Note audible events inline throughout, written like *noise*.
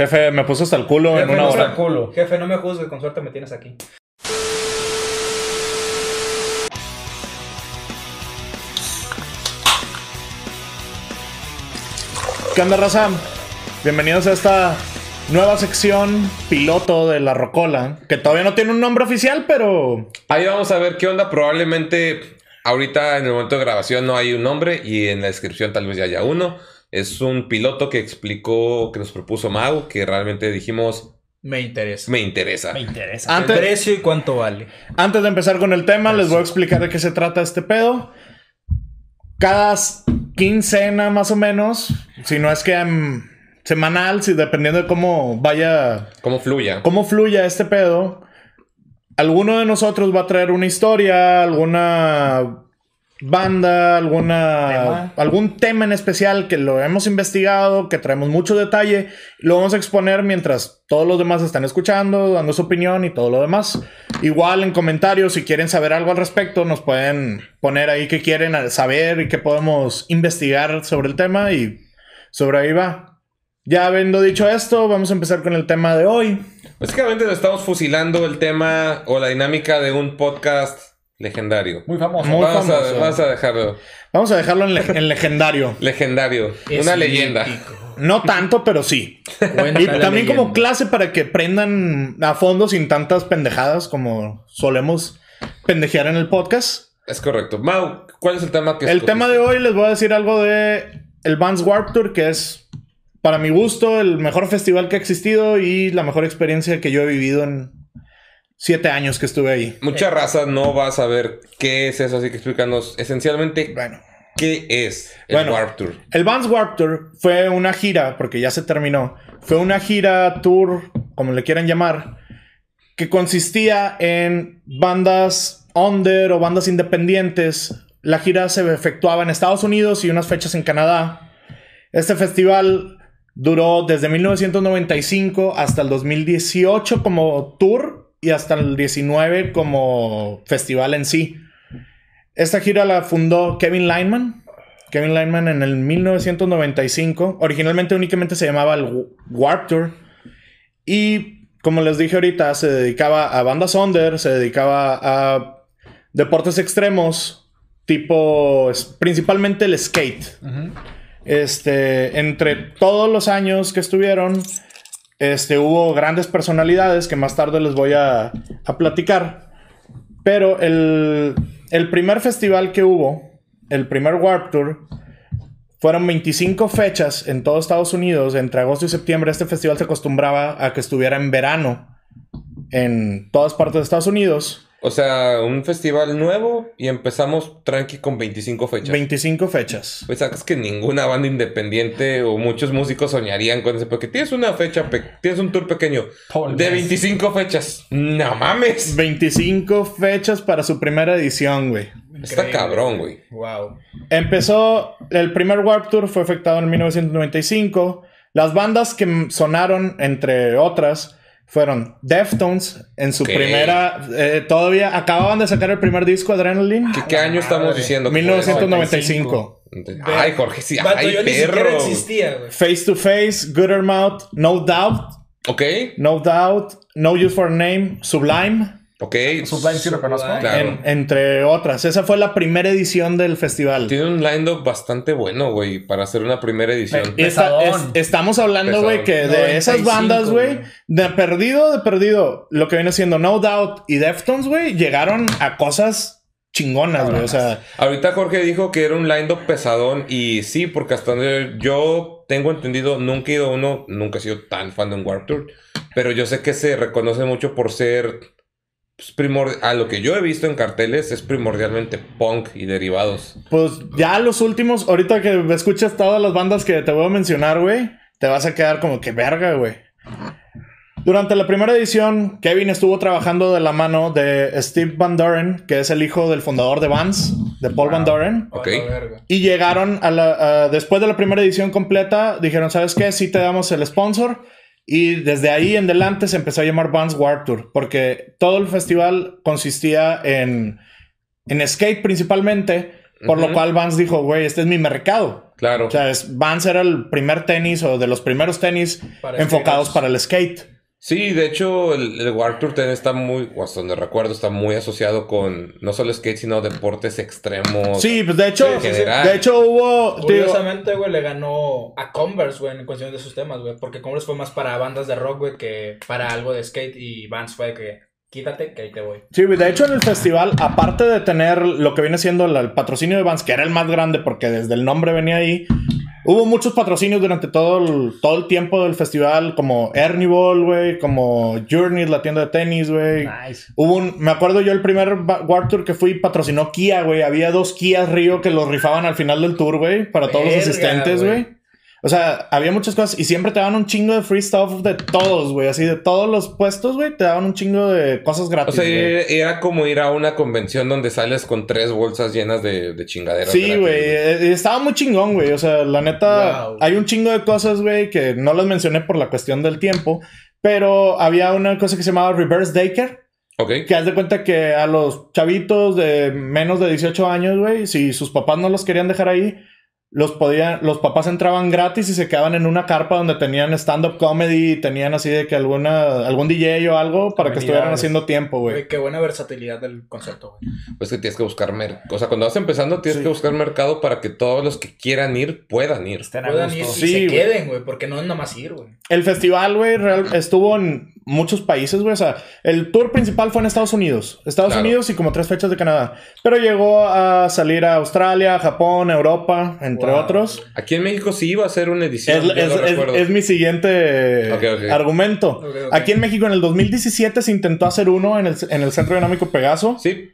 Jefe, me puso hasta el culo en una no hora. culo. Jefe, no me juzgues, con suerte me tienes aquí. ¿Qué onda, raza? Bienvenidos a esta nueva sección piloto de la Rocola, que todavía no tiene un nombre oficial, pero Ahí vamos a ver qué onda. Probablemente ahorita en el momento de grabación no hay un nombre y en la descripción tal vez ya haya uno. Es un piloto que explicó, que nos propuso Mau, que realmente dijimos, Me interesa. me interesa. Me interesa. Antes- El precio y cuánto vale. Antes de empezar con el tema, les voy a explicar de qué se trata este pedo. Cada quincena, más o menos, si no es que em, semanal, si dependiendo de cómo vaya, ¿Cómo fluya? cómo fluya este pedo, alguno de nosotros va a traer una historia, alguna banda, alguna Tema. algún tema en especial que lo hemos investigado, que traemos mucho detalle, lo vamos a exponer mientras todos los demás están escuchando, dando su opinión y todo lo demás. Igual en comentarios, si quieren saber algo al respecto, nos pueden poner ahí qué quieren saber y qué podemos investigar sobre el tema y sobre ahí va. Ya habiendo dicho esto, vamos a empezar con el tema de hoy. Básicamente nos estamos fusilando el tema o la dinámica de un podcast legendario. Muy famoso. Muy vamos, a, famoso. vamos a dejarlo Vamos a dejarlo en, le- en legendario. *laughs* legendario. Es una leyenda. mítico. No tanto, pero sí. Y también como clase para que prendan a fondo sin tantas pendejadas como solemos pendejear en el podcast. Es correcto. Mau, ¿cuál es el tema que El tema de hoy les voy a decir algo de el Vans Warp Tour, que es, para mi gusto, el mejor festival que ha existido y la mejor experiencia que yo he vivido en siete años que estuve ahí. Mucha raza no va a saber qué es eso, así que explícanos esencialmente Bueno, qué es el Bueno. Warp Tour. el Vans Warp Tour fue una gira, porque ya se terminó, fue una gira tour, como le quieran llamar, que consistía en bandas under o bandas independientes. La gira se efectuaba en Estados Unidos y unas fechas en Canadá. Este festival duró desde 1995 hasta el 2018 como tour y hasta el 19 como festival en sí. Esta gira la fundó Kevin Lineman. Kevin Lineman en el 1995. Originalmente únicamente se llamaba el Warp Tour. Y como les dije ahorita, se dedicaba a bandas under, se dedicaba a deportes extremos, tipo principalmente el skate. Este, entre todos los años que estuvieron, este, hubo grandes personalidades que más tarde les voy a, platicar. Pero el, el primer festival que hubo, el primer Warp Tour, fueron 25 fechas en todo Estados Unidos. Entre agosto y septiembre este festival se acostumbraba a que estuviera en verano en todas partes de Estados Unidos. O sea, un festival nuevo y empezamos tranqui con 25 fechas. 25 fechas. Pues sabes que ninguna banda independiente o muchos músicos soñarían con ese, porque tienes una fecha, tienes un tour pequeño de vez. 25 fechas. No mames. 25 fechas para su primera edición, güey. Está Increíble. cabrón, güey. Wow. Empezó, el primer Warp Tour fue efectuado en 1995. Las bandas que sonaron, entre otras, fueron Deftones en su Ok. primera... eh, todavía acababan de sacar el primer disco, Adrenaline. ¿Qué, qué año estamos diciendo? que fue 1995. eso? Ay, Jorge, sí. Ay, yo ni siquiera perro. existía, güey. Face to Face, Gooder Mouth, No Doubt, Ok, No Doubt, No Use for Name, Sublime, ok. Sublime sí lo conozco. Sublime. Claro. en- entre otras. Esa fue la primera edición del festival. Tiene un line-up bastante bueno, güey, para hacer una primera edición. Esta- es- estamos hablando, güey, que de esas 95, bandas, güey, de perdido, de perdido, lo que viene siendo No Doubt y Deftones, güey, llegaron a cosas chingonas, güey. O sea, Ahorita Jorge dijo que era un line-up pesadón y sí, porque hasta donde yo tengo entendido, nunca he ido a uno, nunca he sido tan fan de un Warp Tour, pero yo sé que se reconoce mucho por ser pues, a lo que yo he visto en carteles es primordialmente punk y derivados. pues ya los últimos, ahorita que escuchas todas las bandas que te voy a mencionar, güey, te vas a quedar como que verga, güey. Durante la primera edición, Kevin estuvo trabajando de la mano de Steve Van Doren, que es el hijo del fundador de Vans, de Paul Van Doren. Ok. A la verga. Y llegaron a la. a- después de la primera edición completa, dijeron: ¿Sabes qué? Sí te damos el sponsor. Y desde ahí en adelante se empezó a llamar Vans Warped Tour. Porque todo el festival consistía en. En skate principalmente. Por lo cual Vans dijo, güey, este es mi mercado. Claro. O sea, es- Vans era el primer tenis o de los primeros tenis Para enfocados skaters. para el skate. Sí, de hecho, el, el Warped Tour también está muy, o hasta donde recuerdo, está muy asociado con no solo skate, sino deportes extremos. Sí, pues de hecho, Sí, sí, sí. de hecho hubo... Curiosamente, güey, le ganó a Converse, güey, en cuestión de sus temas, güey. Porque Converse fue más para bandas de rock, güey, que para algo de skate. Y Vans fue que quítate, que ahí te voy. Sí, güey, de hecho en el festival, aparte de tener lo que viene siendo la- el patrocinio de Vans, que era el más grande porque desde el nombre venía ahí, hubo muchos patrocinios durante todo el, todo el tiempo del festival, como Ernie Ball, güey, como Journey, la tienda de tenis, güey. Nice. Hubo un, me acuerdo yo el primer Warped Tour que fui, patrocinó Kia, güey. Había dos Kias Río que los rifaban al final del tour, güey, para todos los asistentes, güey. Güey. O sea, había muchas cosas y siempre te daban un chingo de free stuff de todos, güey. Así de todos los puestos, güey, te daban un chingo de cosas O gratis. sea, güey. era, como ir a una convención donde sales con tres bolsas llenas de, de chingaderas. Sí, gratis, güey. eh, Estaba muy chingón, güey. O sea, la neta, Wow. hay un chingo de cosas, güey, que no las mencioné por la cuestión del tiempo. Pero había una cosa que se llamaba Reverse Daycare. Ok. Que haz de cuenta que a los chavitos de menos de 18 años, güey, si sus papás no los querían dejar ahí, los podían, los papás entraban gratis y se quedaban en una carpa donde tenían stand-up comedy, y tenían así de que alguna, algún DJ o algo para que estuvieran haciendo tiempo, güey. Güey, qué buena versatilidad del concepto, güey. Pues que tienes que buscar mercado. O sea, cuando vas empezando, tienes Sí. que buscar mercado para que todos los que quieran ir puedan ir. Estén Puedan ir y Sí, se queden, güey, porque no es nada más ir, güey. El festival, güey, real- estuvo en muchos países, güey. O sea, el tour principal fue en Estados Unidos. Estados Claro. Unidos y como tres fechas de Canadá. Pero llegó a salir a Australia, Japón, Europa, entre Wow. otros. Aquí en México sí iba a ser una edición. Es, es- es- es mi siguiente argumento. Aquí en México en el 2017 se intentó hacer uno en el, en el Centro Dinámico Pegaso, Sí,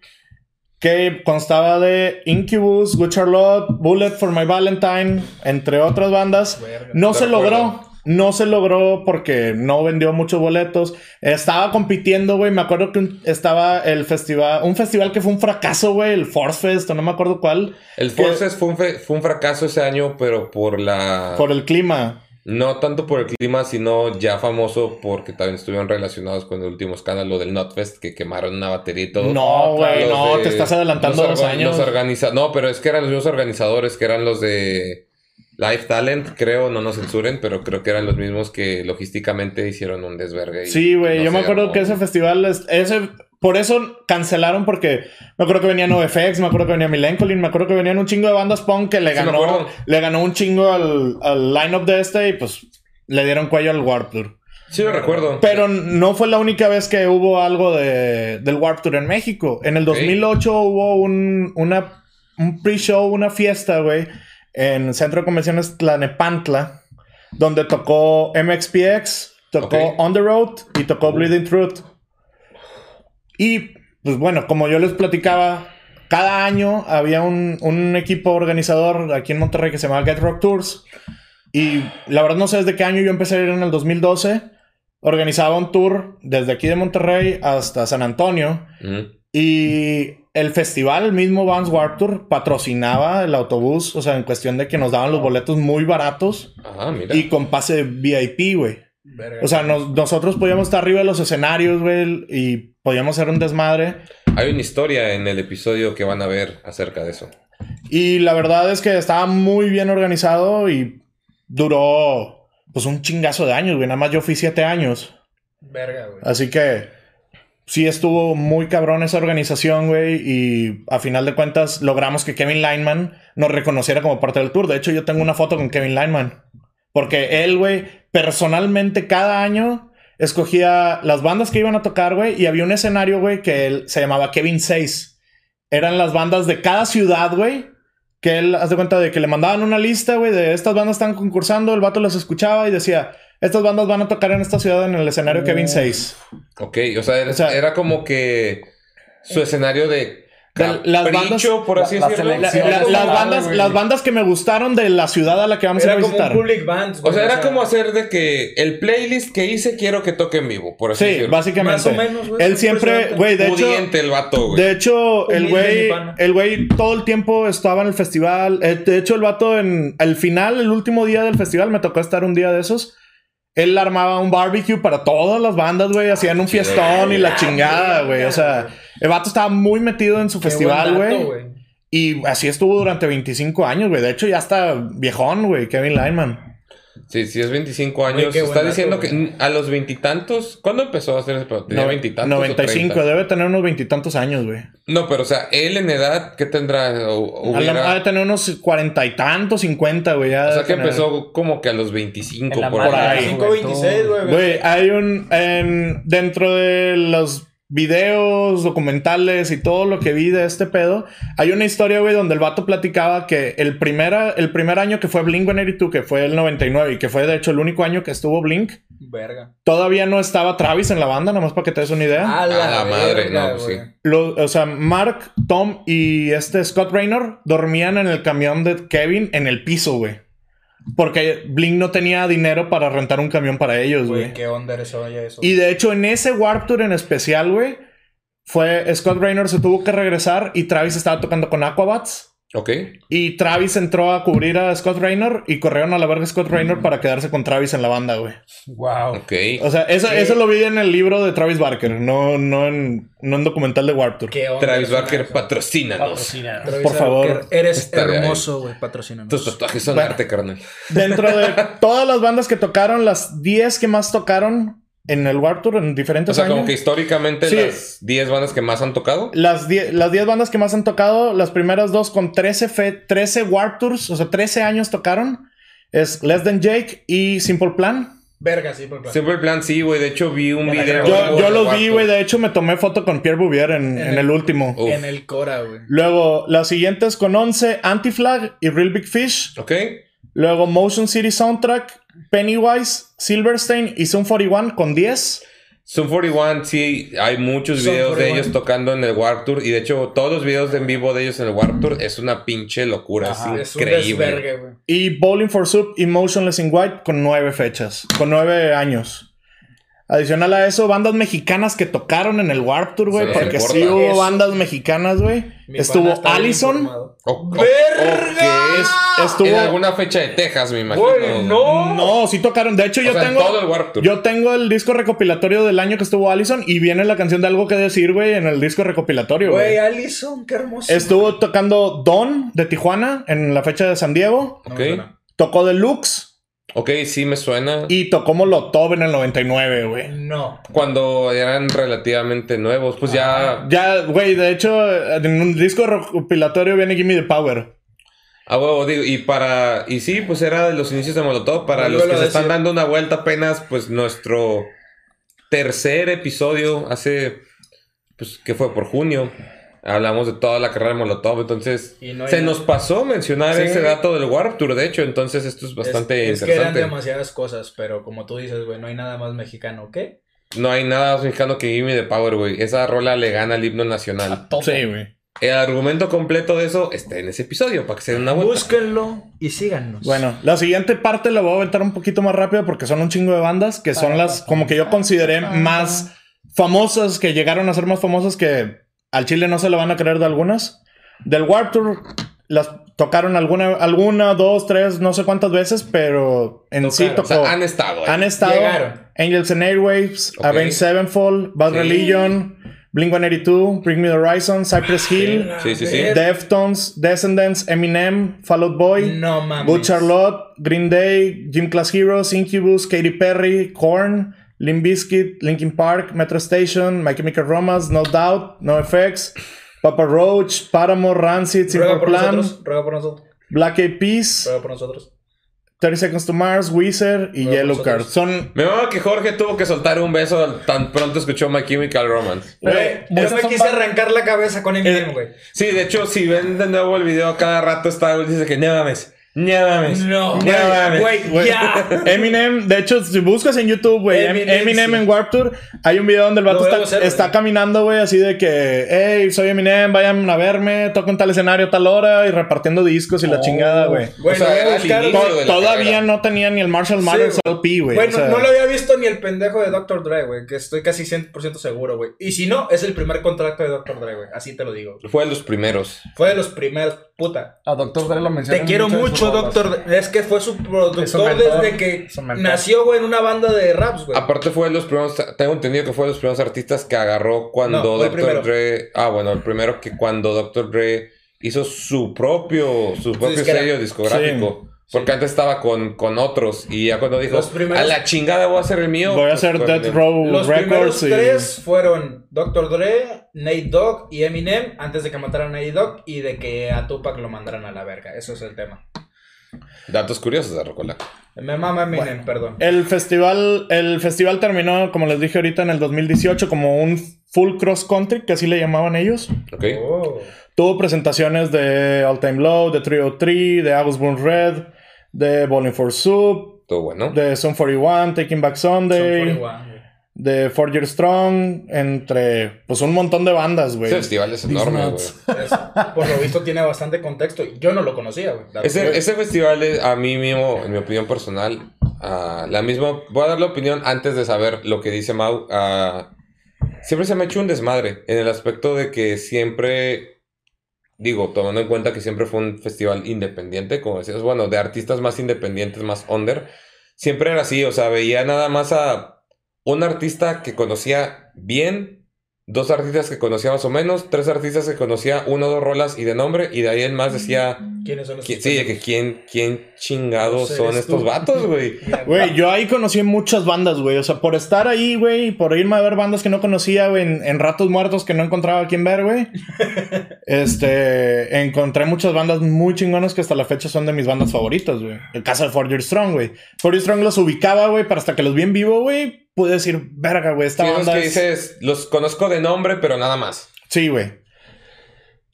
que constaba de Incubus, Good Charlotte, Bullet for My Valentine, entre otras bandas. Verga. No se logró. No se logró porque no vendió muchos boletos. Estaba compitiendo, güey. Me acuerdo que un- estaba el festival, un festival que fue un fracaso, güey, el Force Fest, o no me acuerdo cuál, el Que- Forces fue un, fe- fue un fracaso ese año, pero por la... por el clima. No tanto por el clima, sino ya famoso porque también estuvieron relacionados con el último escándalo del Notfest que quemaron una batería y todo. No, güey, no, de- te estás adelantando los dos años. los organiza- no, pero es que eran los mismos organizadores que eran los de Live Talent, creo, no nos censuren, pero creo que eran los mismos que logísticamente hicieron un desvergue. Sí, güey. no yo me acuerdo armó. que ese festival, es- ese, por eso cancelaron porque me acuerdo que venía NoFX, me acuerdo que venía Milencolin, me acuerdo que venían un chingo de bandas punk que le Sí, ganó, le ganó un chingo al, al line-up de este y pues le dieron cuello al Warp Tour. Sí, lo recuerdo. Pero no fue la única vez que hubo algo de, del Warp Tour en México. En el Ok. 2008 hubo un, una, un pre-show, una fiesta, güey, en Centro de Convenciones Tlanepantla, donde tocó MXPX, tocó. On The Road y tocó Bleeding Truth. Y, pues bueno, como yo les platicaba, cada año había un, un equipo organizador aquí en Monterrey que se llamaba Get Rock Tours. Y la verdad no sé desde qué año yo empecé a ir en el 2012. Organizaba un tour desde aquí de Monterrey hasta San Antonio. Y el festival, el mismo Vans Warp Tour, patrocinaba el autobús. O sea, en cuestión de que nos daban los boletos muy baratos Ah, mira. y con pase VIP, güey. Verga. O sea, nos- nosotros podíamos estar arriba de los escenarios, güey, y podíamos hacer un desmadre. Hay una historia en el episodio que van a ver acerca de eso. Y la verdad es que estaba muy bien organizado y duró, pues, un chingazo de años, güey. Nada más yo fui siete años. Verga, güey. Así que sí estuvo muy cabrón esa organización, güey. Y a final de cuentas logramos que Kevin Lineman nos reconociera como parte del tour. De hecho, yo tengo una foto con Kevin Lineman. Porque él, güey, personalmente cada año escogía las bandas que iban a tocar, güey. Y había un escenario, güey, que él se llamaba Kevin 6. Eran las bandas de cada ciudad, güey. Que él, haz de cuenta de que le mandaban una lista, güey, de estas bandas están concursando. El vato las escuchaba y decía, estas bandas van a tocar en esta ciudad en el escenario Kevin 6. Ok, o sea, era, O sea- era como que su escenario de De las bandas- por así la- la decirlo. La- selección. la- Sí, las, sí, bandas, güey. las bandas que me gustaron de la ciudad a la que vamos a Era ir a como un visitar. public band, O sea, era como hacer de que el playlist que hice quiero que toque en vivo, por así Sí, decirlo. básicamente. Más o menos, güey. Él siempre, güey, de hecho, Pudiente el vato, güey. de hecho, el güey, el güey todo el tiempo estaba en el festival. Eh, De hecho, el vato en el final, el último día del festival, me tocó estar un día de esos. Él armaba un barbecue para todas las bandas, güey. Hacían un chido, fiestón y la güey. chingada, güey. O sea, el vato estaba muy metido en su Qué festival, güey. Y así estuvo durante 25 años, güey. De hecho, ya está viejón, güey, Kevin Lyman. Sí, sí, es 25 años. buen Está diciendo que a los veintitantos. ¿Cuándo empezó a hacer ese pedo? ¿Tenía No- veintitantos? o 95, 30? debe tener unos veintitantos años, güey. No, pero o sea, él en edad, ¿qué tendrá? O, A lo- hubiera- Ha de tener unos cuarenta y tantos, cincuenta, güey. o sea, debe que tener. empezó como que a los 25 En la por madre. ahí. ahí. 526, güey. Güey, hay un. en- dentro de los videos, documentales y todo lo que vi de este pedo, hay una historia, güey, donde el vato platicaba que el, primera, el primer año que fue Blink 182, que fue el 99 y que fue de hecho el único año que estuvo Blink, Verga. todavía no estaba Travis en la banda, nada más para que te des una idea. A la madre, no, pues sí. Lo- o sea, Mark, Tom y este Scott Raynor dormían en el camión de Kevin en el piso, güey. Porque Blink no tenía dinero para rentar un camión para ellos, güey. Qué onda eso. Y de hecho, en ese Warp Tour en especial, güey, fue Scott Raynor se tuvo que regresar y Travis estaba tocando con Aquabats. Ok. Y Travis entró a cubrir a Scott Raynor y corrieron a la verga a Scott Raynor para quedarse con Travis en la banda, güey. Wow. Ok. O sea, eso, eso lo vi en el libro de Travis Barker, no, no, en, no en documental de Warp Tour. ¿Qué onda Travis Barker, patrocínanos. Patrocina. Travis Por favor. Barker, Eres hermoso, güey. Patrocínanos. Tus tatuajes son Bueno. arte, carnal. Dentro de *laughs* todas las bandas que tocaron, las 10 que más tocaron en el Warp Tour en O diferentes sea, años. como que históricamente Sí. las 10 bandas que más han tocado. Las 10 las 10 bandas que más han tocado, las primeras dos con 13, fe- 13 Warp Tours, o sea, 13 años tocaron, es Less Than Jake y Simple Plan. Verga, por favor. Simple Plan, sí, güey. De hecho, vi un video. Yo, yo los vi, güey, de hecho me tomé foto con Pierre Bouvier en, En en el- el último. Uf. En el Cora, güey. Luego, las siguientes con 11, Anti-Flag y Real Big Fish. Ok. Luego, Motion City Soundtrack, Pennywise, Silverstein y Zoom 41 con 10. Sum 41, sí, hay muchos videos de 41. ellos tocando en el Warp Tour. Y de hecho, todos los videos de en vivo de ellos en el Warp Tour es una pinche locura. Ajá. Es Es un increíble. Y Bowling for Soup y Motionless in White con 9 fechas, con 9 años. Adicional a eso, bandas mexicanas que tocaron en el Warp Tour, güey, porque sí hubo Eso. bandas mexicanas, güey. Estuvo Allison. informado. O- o- ¡Verga! ok. Estuvo... En alguna fecha de Texas, me imagino. Güey, no. No, sí tocaron. De hecho, O yo sea, en tengo... todo el Warp Tour. Yo tengo el disco recopilatorio del año que estuvo Allison y viene la canción de algo que decir, güey, en el disco recopilatorio, Güey, güey. Allison, qué hermoso. Estuvo tocando Don de Tijuana en la fecha de San Diego. Ok. Tocó Deluxe Ok, sí me suena. y tocó Molotov en el 99, güey. No. Cuando eran relativamente nuevos, pues ya. Ya, güey, de hecho, en un disco recopilatorio viene Gimme the Power. A huevo, digo, y para. Y sí, pues era de los inicios de Molotov. Para los que se decir. están dando una vuelta apenas, pues nuestro tercer episodio hace. Pues que fue por junio. Hablamos de toda la carrera de Molotov. Entonces, Y no hay se nada. nos pasó mencionar Sí. ese dato del Warp Tour, de hecho. Entonces, esto es bastante es, es que eran interesante. demasiadas cosas, pero como tú dices, güey, no hay nada más mexicano, ¿qué? No hay nada más mexicano que Gimme the Power, güey. Esa rola le gana al himno nacional. Sí, güey. El argumento completo de eso está en ese episodio, para que se den una vuelta. Búsquenlo y síganos. Bueno, la siguiente parte la voy a aventar un poquito más rápido porque son un chingo de bandas que son las como que yo consideré más famosas, que llegaron a ser más famosas que al Chile no se le van a creer de algunas. Del Warp Tour las tocaron alguna, alguna, dos, tres, no sé cuántas veces, pero en sí Tocaron. O tocó. sea, han estado ahí. Han estado Llegaron. Angels and Airwaves, Ok. Avenged Sevenfold, Bad Sí. Religion, Blink 182, Bring Me the Horizon, Cypress Hill, Sí, sí, sí. Deftones, Descendants, Eminem, Fall Out Boy, No. Good Charlotte, Green Day, Gym Class Heroes, Incubus, Katy Perry, Korn, Limp Bizkit, Linkin Park, Metro Station, My Chemical Romance, No Doubt, No Effects, Papa Roach, Paramore, Rancid, Simple Plan, nosotros, ruega por nosotros, Black Eyed Peas, ruega por nosotros. 30 Seconds to Mars, Weezer y Bueno, Yellow. Card. Son Me mama que Jorge tuvo que soltar un beso tan pronto escuchó My Chemical Romance. Güey, yo esas me son quise arrancar la cabeza con Eminem, güey. Sí, de hecho, si ven de nuevo el video, cada rato está, dice que no mames, no mames. No, no güey, mames. güey, Güey, ya. Eminem, de hecho, si buscas en YouTube, güey, Em- Eminem, Eminem, sí. en Warp Tour, hay un video donde el vato está, hacer, caminando, güey, así de que, hey, soy Eminem, vayan a verme, toco en tal escenario, tal hora, y repartiendo discos y la Oh. chingada, güey. Güey, O sea, lo voy a era el buscar, inicio güey. de la Todavía no tenía ni el Marshall Mathers Sí, LP, güey. Bueno, o sea, no lo había visto ni el pendejo de Dr. Dre, güey, que estoy casi 100% seguro, güey. Y si no, es el primer contrato de Dr. Dre, güey. Así te lo digo. Fue de los primeros. Fue de los primeros, puta. A Doctor Dre lo menciona. Te quiero mucho, Doctor Dre. Es que fue su productor mentor, desde que nació, güey, en una banda de raps, güey. Aparte fue de los primeros, tengo entendido que fue de los primeros artistas que agarró cuando No, Dr. Dre... Ah, bueno, el primero que cuando Dr. Dre hizo su propio, su propio disquera. sello discográfico. Porque antes estaba con, con otros. Y ya cuando dijo, Los primeros- a la chingada voy a hacer el mío. Voy a pues, hacer Death. Row Los primeros Records y... tres fueron Dr. Dre, Nate Dogg y Eminem antes de que mataran a Nate Dogg y de que a Tupac lo mandaran a la verga. Eso es el tema. Datos curiosos de Rocola. Me mama Eminem, perdón. El festival, el festival terminó, como les dije ahorita, en el 2018 como un full cross country, que así le llamaban ellos. ¿Ok? Oh. Tuvo presentaciones de All Time Low, de Trio 3, de August Burn Red, de Bowling for Soup, Todo bueno. de Sun 41, Taking Back Sunday, Son 41, güey. De Four Year Strong, entre pues un montón de bandas, güey. Ese festival es enorme, güey. *laughs* por lo visto tiene bastante contexto. Yo no lo conocía, güey. Ese, ese festival es, a mí mismo, en mi opinión personal, ah, la misma, voy a dar la opinión antes de saber lo que dice Mau. ah, siempre se me ha hecho un desmadre en el aspecto de que siempre, digo, tomando en cuenta que siempre fue un festival independiente, como decías, bueno, de artistas más independientes, más under, siempre era así, o sea, veía nada más a un artista que conocía bien, dos artistas que conocía más o menos, tres artistas que conocía una o dos rolas y de nombre, y de ahí en más decía... ¿Quiénes son los ¿Quién- Sí, de que quién, quién chingados Pues son estos tú. vatos, güey. *laughs* Güey, yo ahí conocí muchas bandas, güey. O sea, por estar ahí, güey, por irme a ver bandas que no conocía, güey, en, en ratos muertos que no encontraba a quién ver, güey. *laughs* este, encontré muchas bandas muy chingonas que hasta la fecha son de mis bandas favoritas, güey. El caso de Four Year Strong, güey. Four Year Strong los ubicaba, güey, pero hasta que los vi en vivo, güey, pude decir, verga, güey, esta Sí, que es- dices, los conozco de nombre, pero nada más. Sí, güey.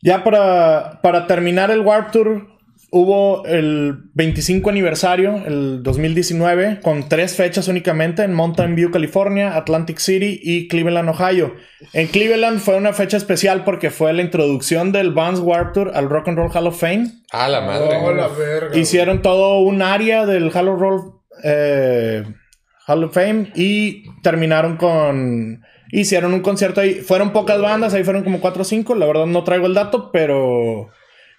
Ya para, para terminar el Warp Tour, hubo el 25 aniversario, el 2019, con tres fechas únicamente en Mountain View, California, Atlantic City y Cleveland, Ohio. En Cleveland fue una fecha especial porque fue la introducción del Vans Warp Tour al Rock and Roll Hall of Fame. A la madre. Oh, la verga. Hicieron todo un área del Hall of Roll eh, Hall of Fame y terminaron con. Hicieron un concierto ahí. Fueron pocas bandas, ahí fueron como 4 o 5. La verdad no traigo el dato, pero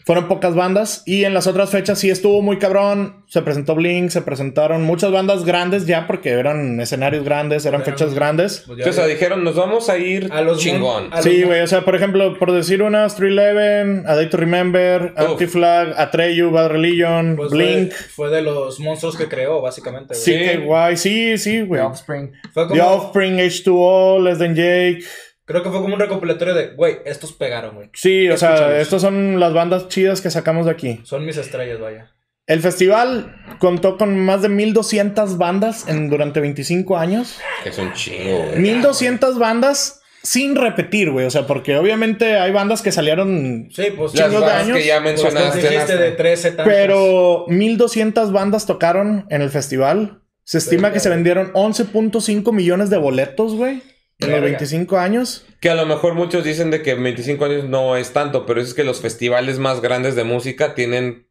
fueron pocas bandas. Y en las otras fechas sí estuvo muy cabrón. Se presentó Blink, se presentaron muchas bandas grandes ya porque eran escenarios grandes, eran fechas grandes. Pues ya- o sea, dijeron, nos vamos a ir A los chingón. a- Sí, los- güey, o sea, por ejemplo, por decir unas, 311, A Day to Remember. Anti-Flag, Atreyu, Bad Religion, pues Blink. Fue, fue de los monstruos que creó, básicamente. güey. Sí, Sí. guay, sí, sí, güey. The Offspring. Fue The Offspring, H2O, Less Than Jake. Creo que fue como un recopilatorio de, güey, estos pegaron, güey. Sí, o sea, estas son las bandas chidas que sacamos de aquí. Son mis estrellas, vaya. El festival contó con más de 1200 bandas en, durante 25 años. Es un chingo, güey. 1200 bandas sin repetir, güey. O sea, porque obviamente hay bandas que salieron. Sí, pues Las chingos de bandas años, que ya Pues mencionaste. dijiste de 13 tantos. Pero 1200 bandas tocaron en el festival. Se estima que se vendieron 11.5 millones de boletos, güey. En los Verga. 25 años. Que a lo mejor muchos dicen de que 25 años no es tanto, pero es que los festivales más grandes de música tienen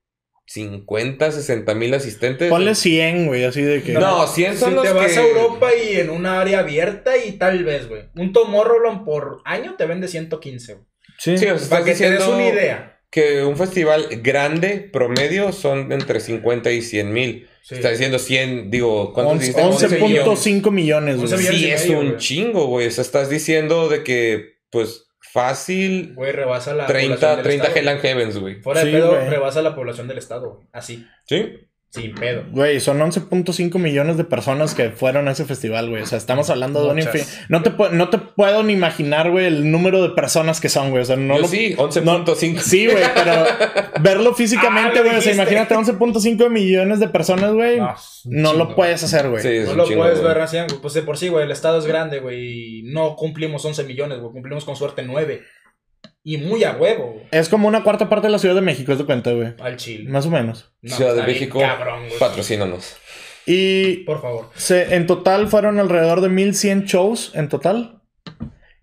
50, 60 mil asistentes. Ponle 100, güey, así de que. No, 100 son si los te vas que- a Europa y en un área abierta y tal vez, güey. Un Tomorrowland por año te vende 115, güey. Sí. Sí, o sea, Para que te des diciendo una idea. Que un festival grande, promedio, son entre 50 y 100 mil. Sí. Está diciendo 100, digo, ¿cuántos Once- dijiste? 11.5 millones, güey. 11 millones. Sí, es medio, un güey. chingo, güey. O sea, estás diciendo de que, pues, fácil Güey, rebasa la 30, población del 30 estado. Hell and Heavens, güey. Fuera de Sí, pedo, güey. rebasa la población del estado, güey. Así, ¿Sí? Sin pedo. Güey, son 11.5 millones de personas que fueron a ese festival, güey. O sea, estamos hablando de un infin- No te, no te puedo ni imaginar, güey, el número de personas que son, güey. O sea, no Yo lo... sí, 11.5. Sí, güey, pero verlo físicamente, Ah, güey. o sea, imagínate 11.5 millones de personas, güey. No, lo puedes hacer, güey. Sí, es No un lo chingo, puedes güey. ver así, güey. Pues de por sí, güey, el estado es grande, güey. y No cumplimos 11 millones, güey. Cumplimos con suerte 9. Y muy a huevo, güey. Es como una cuarta parte de la Ciudad de México, es de cuenta, güey. Al chile. Más o menos. No, Ciudad de México, Cabrón, güey. patrocínanos. Y Por favor. se, en total fueron alrededor de 1100 shows en total.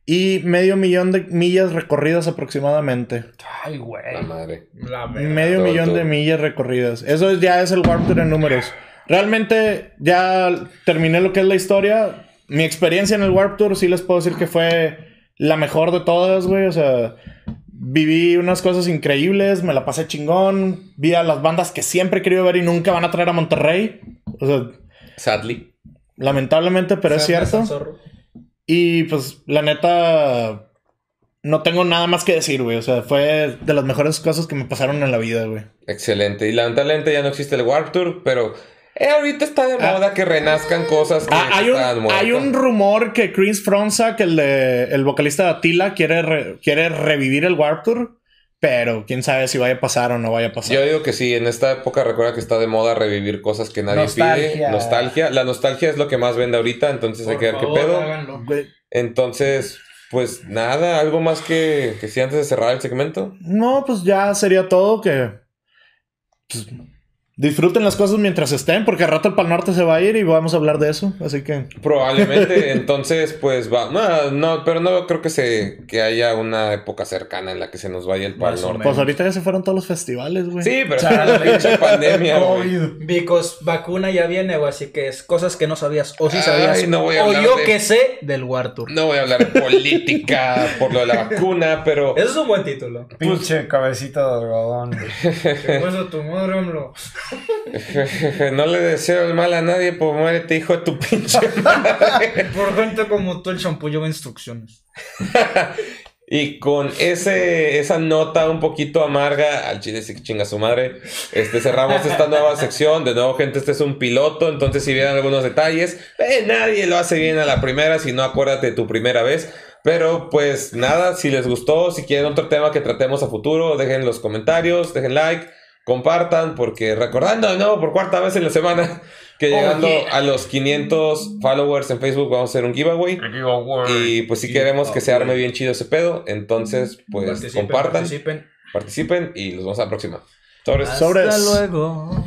Y medio millón de millas recorridas aproximadamente. Ay, güey. La madre. La. Medio todo, millón todo. de millas recorridas. Eso es- ya es el Warp Tour en números. Realmente ya terminé lo que es la historia. Mi experiencia en el Warp Tour sí les puedo decir que fue la mejor de todas, güey. O sea, viví unas cosas increíbles, me la pasé chingón. Vi a las bandas que siempre he querido ver y nunca van a traer a Monterrey. O sea, Sadly. lamentablemente, pero es cierto. Y pues la neta, no tengo nada más que decir, güey. O sea, fue de las mejores cosas que me pasaron en la vida, güey. Excelente. Y lamentablemente ya no existe el Warp Tour, pero eh, ahorita está de Ah. moda que renazcan cosas que Ah, hay, un, hay un rumor que Chris Fronzak, el, de, el vocalista de Attila, quiere, re- quiere revivir el Warp Tour. Pero quién sabe si vaya a pasar o no vaya a pasar. Yo digo que sí, en esta época recuerda que está de moda revivir cosas que nadie pide. Nostalgia. Nostalgia. La nostalgia es lo que más vende ahorita, entonces hay que ver qué pedo. háganlo. Entonces, pues nada, algo más que, que sí antes de cerrar el segmento. No, pues ya sería todo que pues, disfruten las cosas mientras estén, porque al rato el Pal Norte se va a ir y vamos a hablar de eso. Así que Probablemente, *laughs* entonces, pues va. No, no, pero no creo que se que haya una época cercana en la que se nos vaya el Pal Más Norte. pues ahorita ya se fueron todos los festivales, güey. Sí, pero *laughs* la pinche pandemia, güey. Because vacuna ya viene, güey, así que es cosas que no sabías o sí Ay, sabías. no voy a o yo de- que sé del War Tour. No voy a hablar de política *laughs* por lo de la vacuna, pero Eso es un buen título. Pinche cabecita de algodón. ¿Qué pasa tu madre? *laughs* no le deseo el mal a nadie, pues muérete, hijo de tu pinche *laughs* madre. Por gente como tú, el shampoo lleva instrucciones. *laughs* Y con ese, esa nota un poquito amarga, al chile sí que chinga su madre, este, cerramos esta nueva sección. De nuevo, gente, este es un piloto, entonces si vieron algunos detalles, eh, nadie lo hace bien a la primera, si no acuérdate de tu primera vez. Pero pues nada, si les gustó, si quieren otro tema que tratemos a futuro, dejen los comentarios, dejen like, compartan, porque recordando de nuevo por cuarta vez en la semana que Oh, llegando yeah. a los 500 followers en Facebook vamos a hacer un giveaway. Y pues si queremos que se arme bien chido ese pedo, entonces pues Participen, compartan, participen. participen y los vemos a la próxima. Sobres. Sobres. Hasta luego.